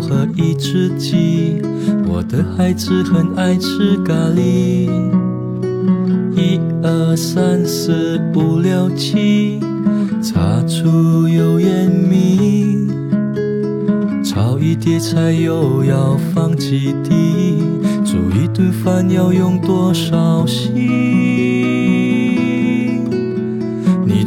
和一只鸡。我的孩子很爱吃咖喱。一二三四五六七，擦出油盐米，炒一碟菜又要放几滴。煮一顿饭要用多少心？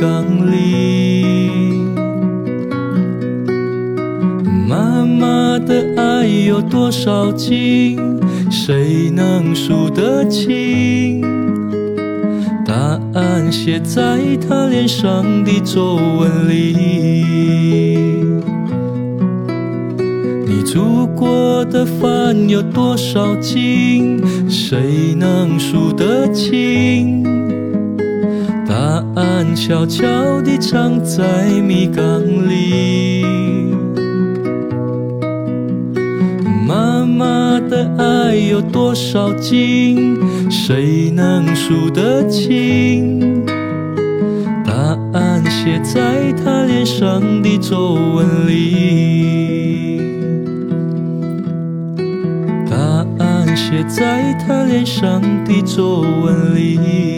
缸里。妈妈的爱有多少斤？谁能数得清？答案写在她脸上的皱纹里。你煮过的饭有多少斤？谁能数得清？悄悄地藏在米缸里。妈妈的爱有多少斤？谁能数得清？答案写在她脸上的皱纹里。答案写在他脸上的皱纹里。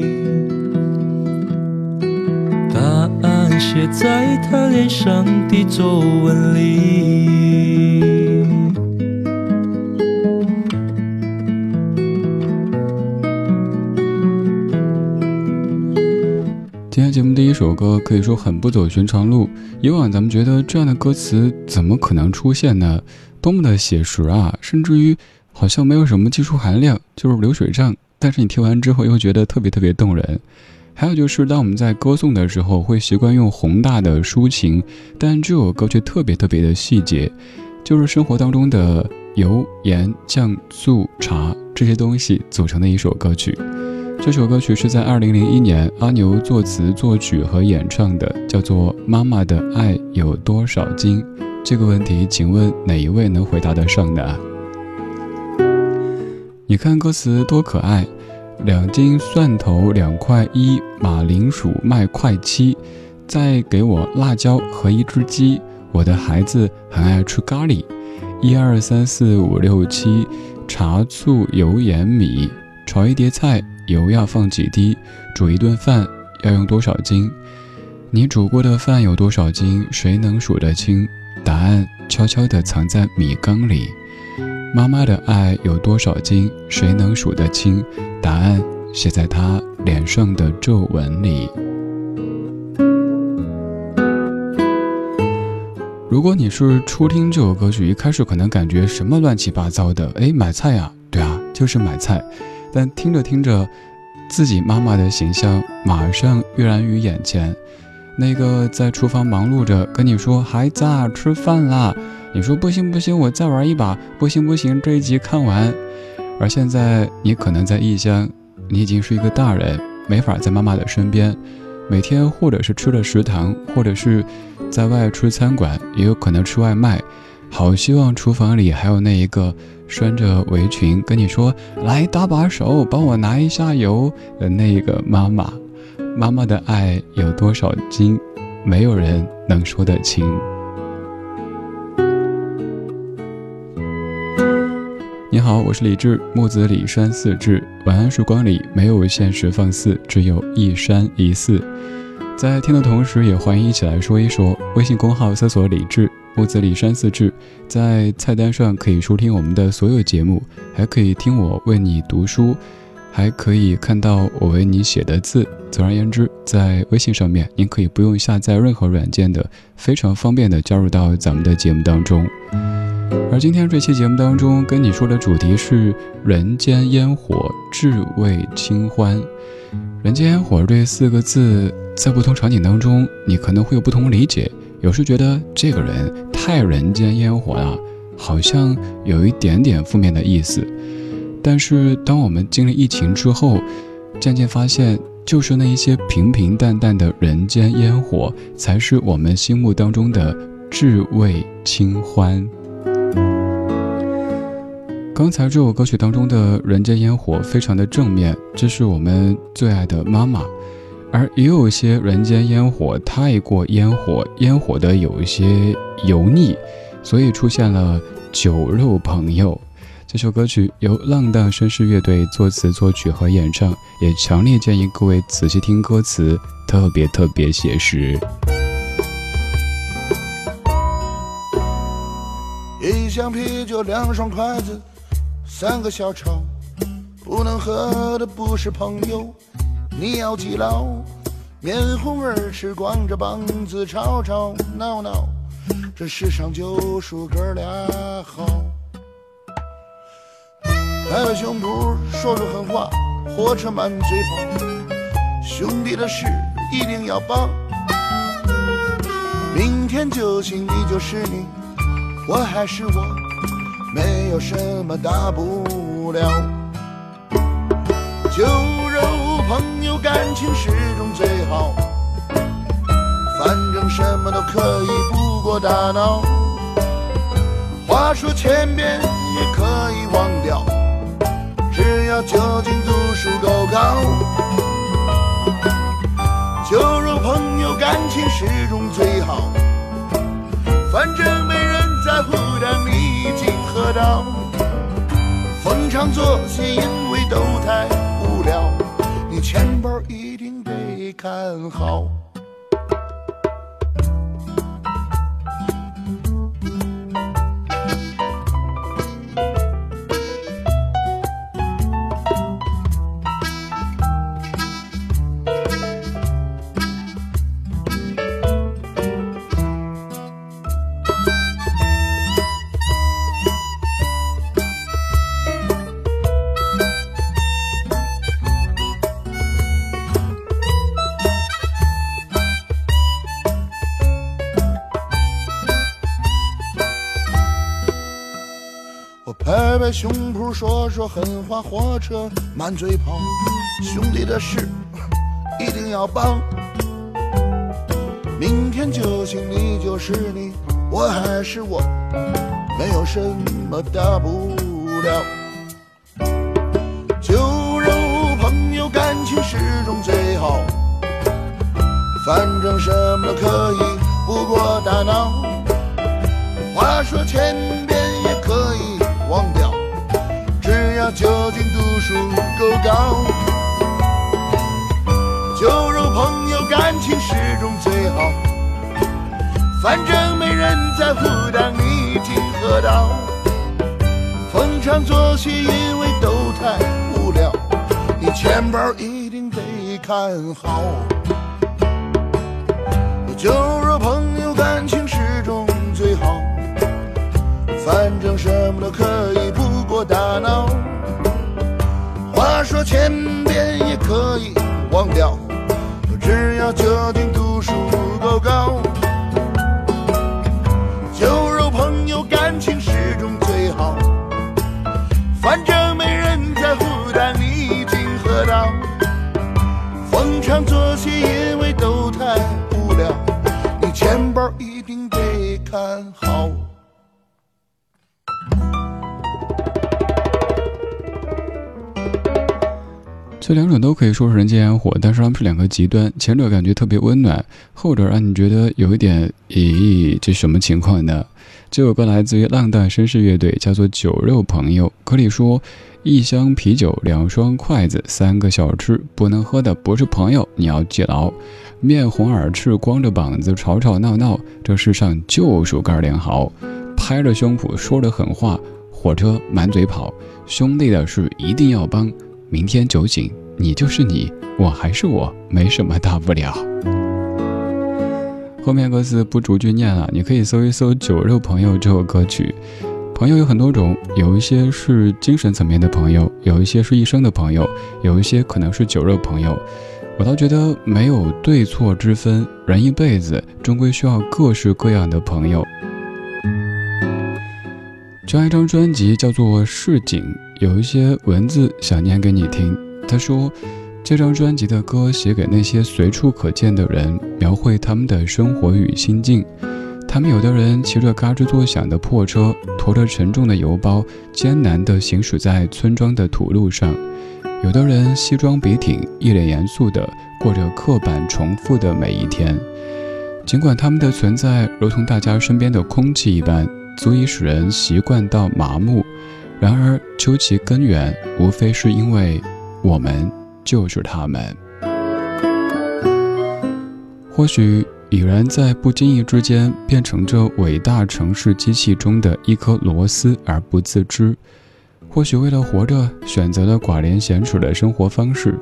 写在他脸上的皱纹里。今天节目第一首歌可以说很不走寻常路。以往咱们觉得这样的歌词怎么可能出现呢？多么的写实啊！甚至于好像没有什么技术含量，就是流水账。但是你听完之后又觉得特别特别动人。还有就是，当我们在歌颂的时候，会习惯用宏大的抒情，但这首歌却特别特别的细节，就是生活当中的油、盐、酱、醋、茶这些东西组成的一首歌曲。这首歌曲是在二零零一年阿牛作词作曲和演唱的，叫做《妈妈的爱有多少斤》。这个问题，请问哪一位能回答得上呢？你看歌词多可爱，两斤蒜头两块一，马铃薯卖块七，再给我辣椒和一只鸡。我的孩子很爱吃咖喱，一二三四五六七，茶醋油盐米，炒一碟菜。油要放几滴？煮一顿饭要用多少斤？你煮过的饭有多少斤？谁能数得清？答案悄悄地藏在米缸里。妈妈的爱有多少斤？谁能数得清？答案写在她脸上的皱纹里。如果你是初听这首歌曲，一开始可能感觉什么乱七八糟的？哎，买菜呀？对啊，就是买菜。但听着听着，自己妈妈的形象马上跃然于眼前。那个在厨房忙碌着跟你说“孩子啊，吃饭啦”，你说“不行不行，我再玩一把”，“不行不行，这一集看完”。而现在你可能在异乡，你已经是一个大人，没法在妈妈的身边，每天或者是吃了食堂，或者是在外吃餐馆，也有可能吃外卖。好希望厨房里还有那一个。拴着围裙跟你说：“来搭把手，帮我拿一下油。”的那个妈妈，妈妈的爱有多少斤，没有人能说得清。好，我是李志，木子李山四志。晚安时光里没有现实放肆，只有一山一寺。在听的同时，也欢迎一起来说一说。微信公号搜索“李志”。木子李山四志，在菜单上可以收听我们的所有节目，还可以听我为你读书，还可以看到我为你写的字。总而言之，在微信上面，您可以不用下载任何软件的，非常方便的加入到咱们的节目当中。而今天这期节目当中跟你说的主题是“人间烟火，至味清欢”。人间烟火这四个字，在不同场景当中，你可能会有不同理解。有时觉得这个人太人间烟火了，好像有一点点负面的意思。但是当我们经历疫情之后，渐渐发现，就是那一些平平淡淡的人间烟火，才是我们心目当中的至味清欢。刚才这首歌曲当中的人间烟火非常的正面，这是我们最爱的妈妈。而也有些人间烟火太过烟火，烟火的有一些油腻，所以出现了酒肉朋友。这首歌曲由浪荡绅士乐队作词作曲和演唱，也强烈建议各位仔细听歌词，特别特别写实。一箱啤酒，两双筷子，三个小丑，不能喝的不是朋友。你要记牢，面红耳赤，光着膀子吵吵闹闹，这世上就数哥俩好。拍拍胸脯说出狠话，火车满嘴跑，兄弟的事一定要帮。明天就行，你就是你，我还是我，有什么大不了。酒肉。朋友感情始终最好，反正什么都可以不过大脑。话说千遍也可以忘掉，只要酒精度数够高。酒肉朋友感情始终最好，逢场作戏，因为都太无聊。你钱包一定得看好。拍拍胸脯说说狠话，火车满嘴跑。兄弟的事一定要帮。明天就行，你就是你，我还是我，没有什么大不了。只要酒精度数够高。酒肉朋友感情始终最好，反正没人在乎当你已经喝到。逢场作戏因为都太无聊，你钱包一定得看好。酒肉朋友感情始终最好，反正什么都可以，不过大脑。话说千遍也可以忘掉。只要酒精度数够高，酒肉朋友感情始终最好。反正没人在乎，但你已经喝到。逢场作戏，因为都太无聊，你钱包一定得看好。这两种都可以说是人间烟火，但是它们是两个极端。前者感觉特别温暖，后者让你觉得有一点，咦，这什么情况呢？这首歌来自于浪荡绅士乐队，叫做《酒肉朋友》。歌里说：“一箱啤酒，两双筷子，三个小吃，不能喝的不是朋友，你要记牢。面红耳赤，光着膀子，吵吵闹闹，这世上就属哥俩好。拍着胸脯说着狠话，火车满嘴跑，兄弟的事一定要帮。明天酒醒。”你就是你，我还是我，没什么大不了。后面歌词不逐句念了，你可以搜一搜《酒肉朋友》这首歌曲。朋友有很多种，有一些是精神层面的朋友，有一些是一生的朋友，有一些可能是酒肉朋友。我倒觉得没有对错之分，人一辈子终归需要各式各样的朋友。这样一张专辑叫做《市井》，有一些文字想念给你听。他说：“这张专辑的歌写给那些随处可见的人，描绘他们的生活与心境。他们有的人骑着嘎吱作响的破车，驮着沉重的邮包，艰难地行驶在村庄的土路上；有的人西装笔挺，一脸严肃地过着刻板重复的每一天。尽管他们的存在如同大家身边的空气一般，足以使人习惯到麻木，然而究其根源，无非是因为……”我们就是他们。或许已然在不经意之间变成这伟大城市机器中的一颗螺丝而不自知。或许为了活着，选择了寡廉鲜耻的生活方式。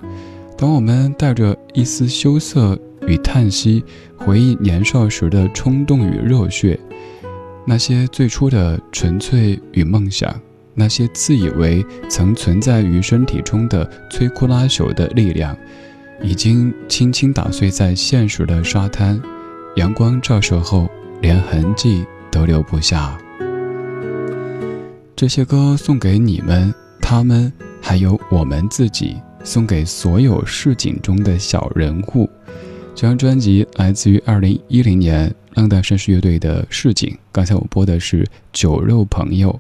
当我们带着一丝羞涩与叹息，回忆年少时的冲动与热血，那些最初的纯粹与梦想。那些自以为曾存在于身体中的摧枯拉朽的力量，已经轻轻打碎在现实的沙滩。阳光照射后，连痕迹都留不下。这些歌送给你们，他们，还有我们自己，送给所有市井中的小人物。这张专辑来自于二零一零年浪荡绅士乐队的《市井》。刚才我播的是《酒肉朋友》。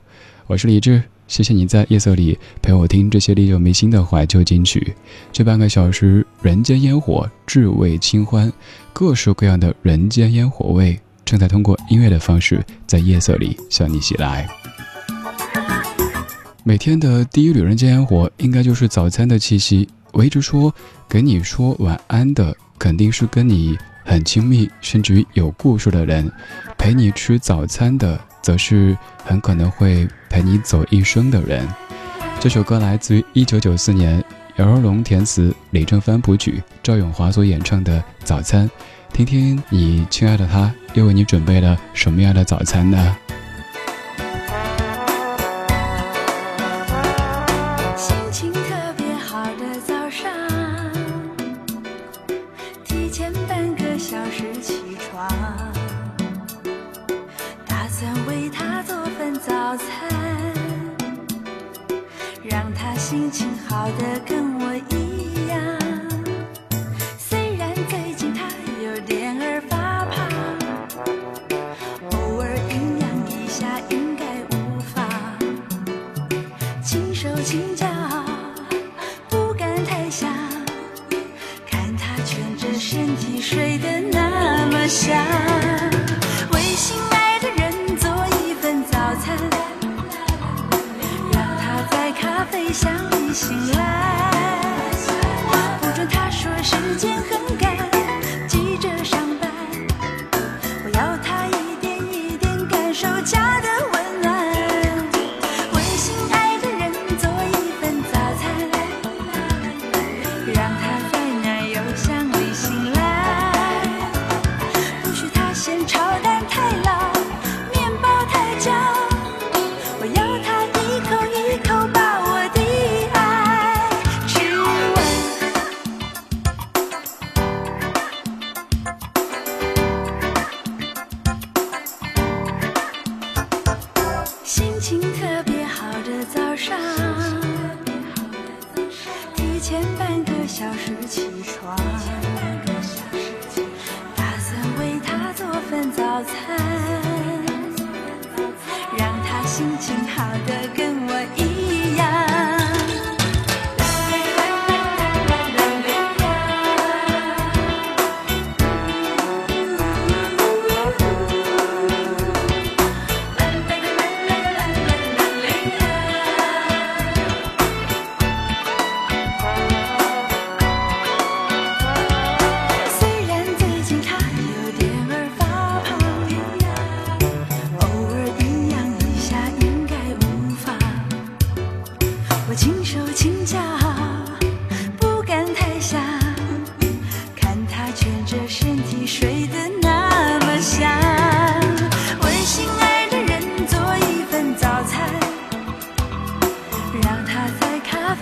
我是李志，谢谢你在夜色里陪我听这些历久弥新的怀旧金曲。这半个小时，人间烟火，至味清欢，各式各样的人间烟火味，正在通过音乐的方式，在夜色里向你袭来。每天的第一缕人间烟火，应该就是早餐的气息。我一直说，给你说晚安的，肯定是跟你很亲密，甚至于有故事的人。陪你吃早餐的。则是很可能会陪你走一生的人。这首歌来自于一九九四年，姚若龙填词，李正帆谱曲，赵咏华所演唱的《早餐》，听听你亲爱的他又为你准备了什么样的早餐呢？心情好的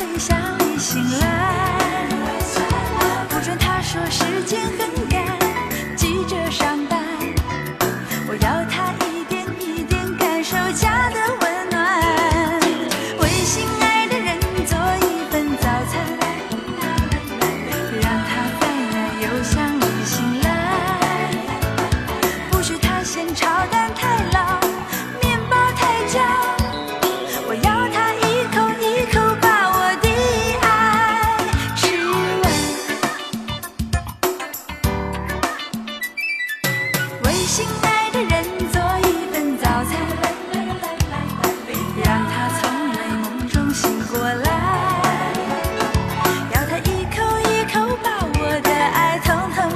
在咖啡香里醒来。不准他说时间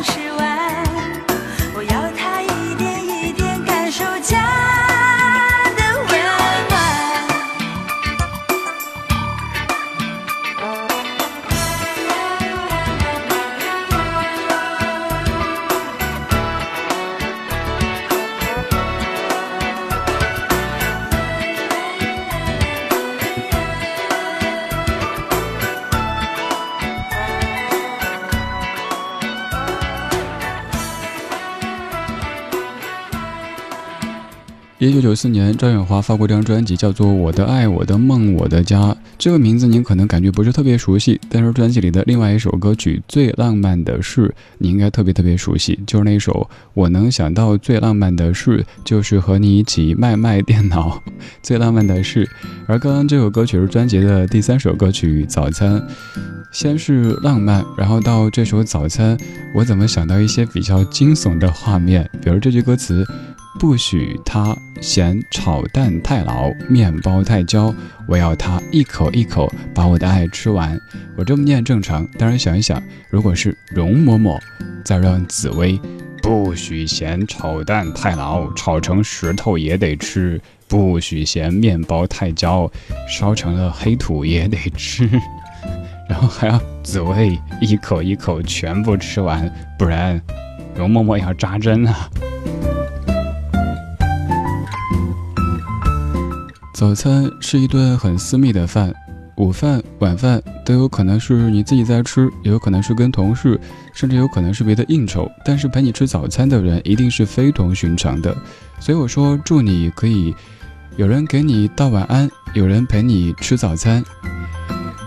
统统九四年，张远华发过这张专辑，叫做《我的爱、我的梦、我的家》。这个名字您可能感觉不是特别熟悉，但是专辑里的另外一首歌曲《最浪漫的事》，你应该特别特别熟悉，就是那首《我能想到最浪漫的事》，就是和你一起卖卖电脑。最浪漫的事。而刚刚这首歌曲是专辑的第三首歌曲《早餐》。先是浪漫，然后到这首早餐，我怎么想到一些比较惊悚的画面？比如这句歌词：“不许他嫌炒蛋太老，面包太焦，我要他一口一口把我的爱吃完。”我这么念正常，当然想一想，如果是容嬷嬷，再让紫薇：“不许嫌炒蛋太老，炒成石头也得吃；不许嫌面包太焦，烧成了黑土也得吃。”然后还要紫薇一口一口全部吃完，不然容嬷嬷要扎针啊！早餐是一顿很私密的饭，午饭、晚饭都有可能是你自己在吃，也有可能是跟同事，甚至有可能是别的应酬。但是陪你吃早餐的人一定是非同寻常的，所以我说祝你可以有人给你道晚安，有人陪你吃早餐。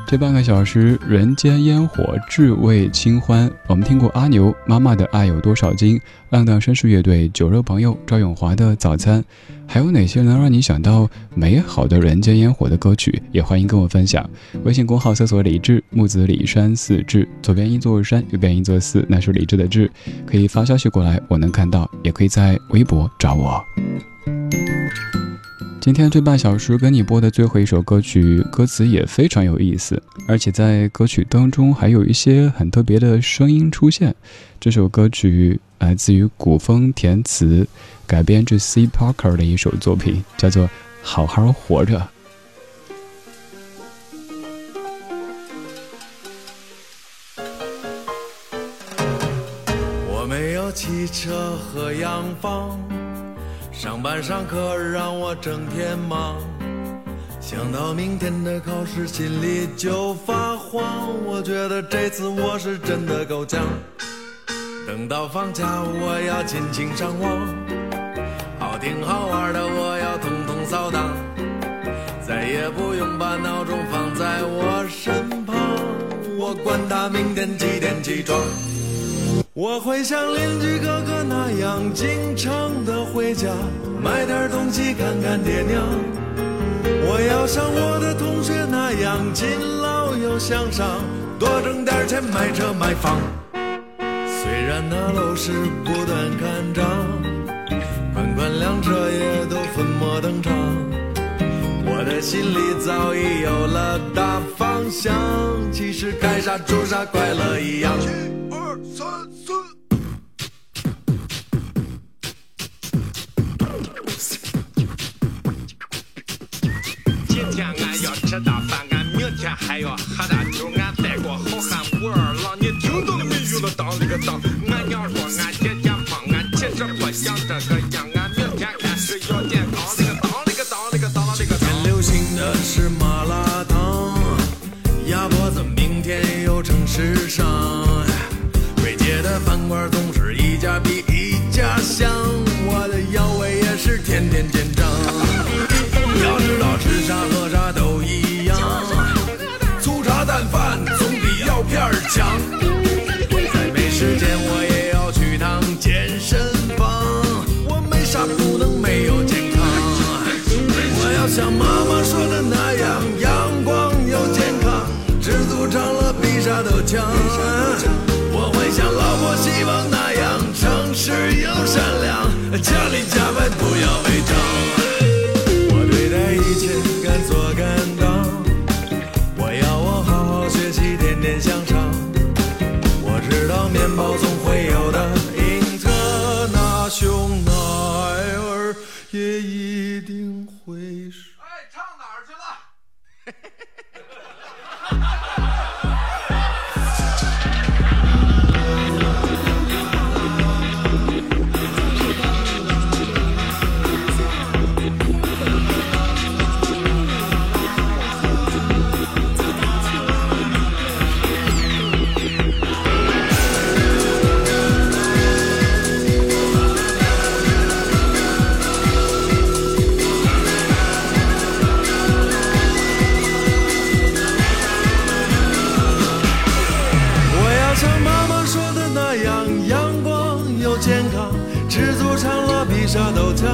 这半个小时，人间烟火，至味清欢。我们听过阿牛妈妈的爱有多少斤，浪荡绅士乐队酒肉朋友赵永华的早餐，还有哪些能让你想到美好的人间烟火的歌曲？也欢迎跟我分享。微信公号搜索“李志木子李山四志”，左边一座山，右边一座寺，那是李志的志。可以发消息过来，我能看到；也可以在微博找我。今天这半小时跟你播的最后一首歌曲，歌词也非常有意思，而且在歌曲当中还有一些很特别的声音出现。这首歌曲来自于古风填词，改编自 C Parker 的一首作品，叫做《好好活着》。我没有汽车和洋房。上班上课让我整天忙，想到明天的考试心里就发慌。我觉得这次我是真的够呛。等到放假我要尽情上网，好听好玩的我要统统扫荡，再也不用把闹钟放在我身旁。我管他明天几点起床。我会像邻居哥哥那样经常的回家，买点东西看看爹娘。我要像我的同学那样勤劳又向上，多挣点钱买车买房。虽然那楼市不断看涨，款款辆车也都粉墨登场，我的心里早已有了大方向。其实该啥住啥，快乐一样。一二三这大饭，俺明天还要喝大酒，俺带过好汉武二郎，你听到了没有？了当了个当，俺娘说俺姐姐胖，俺其实不想这个强，再没时间我也要去趟健身房。我没啥不能没有健康，我要像妈妈说的那样阳光又健康，知足常乐比啥都强。我会像老婆希望那样诚实又善良，家里家外不要违章。我对待一切敢做敢。当啥都强，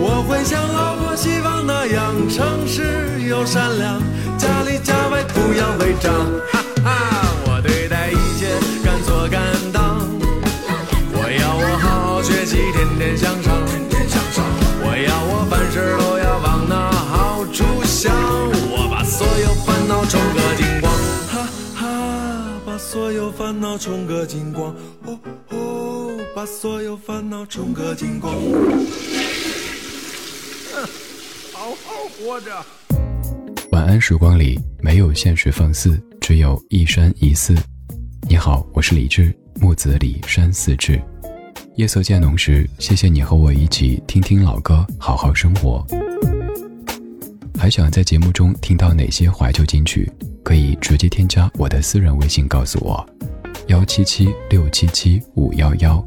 我会像老婆希望那样诚实又善良，家里家外不要违章。哈哈，我对待一切敢做敢当，我要我好好学习，天天向上。天天向上我要我凡事都要往那好处想，我把所有烦恼冲个精光。哈哈，把所有烦恼冲个精光。哦哦。把所有烦恼冲个精光，好好活着。晚安时光里没有现实放肆，只有一山一寺。你好，我是李志，木子李山寺志。夜色渐浓时，谢谢你和我一起听听老歌，好好生活。还想在节目中听到哪些怀旧金曲？可以直接添加我的私人微信告诉我：幺七七六七七五幺幺。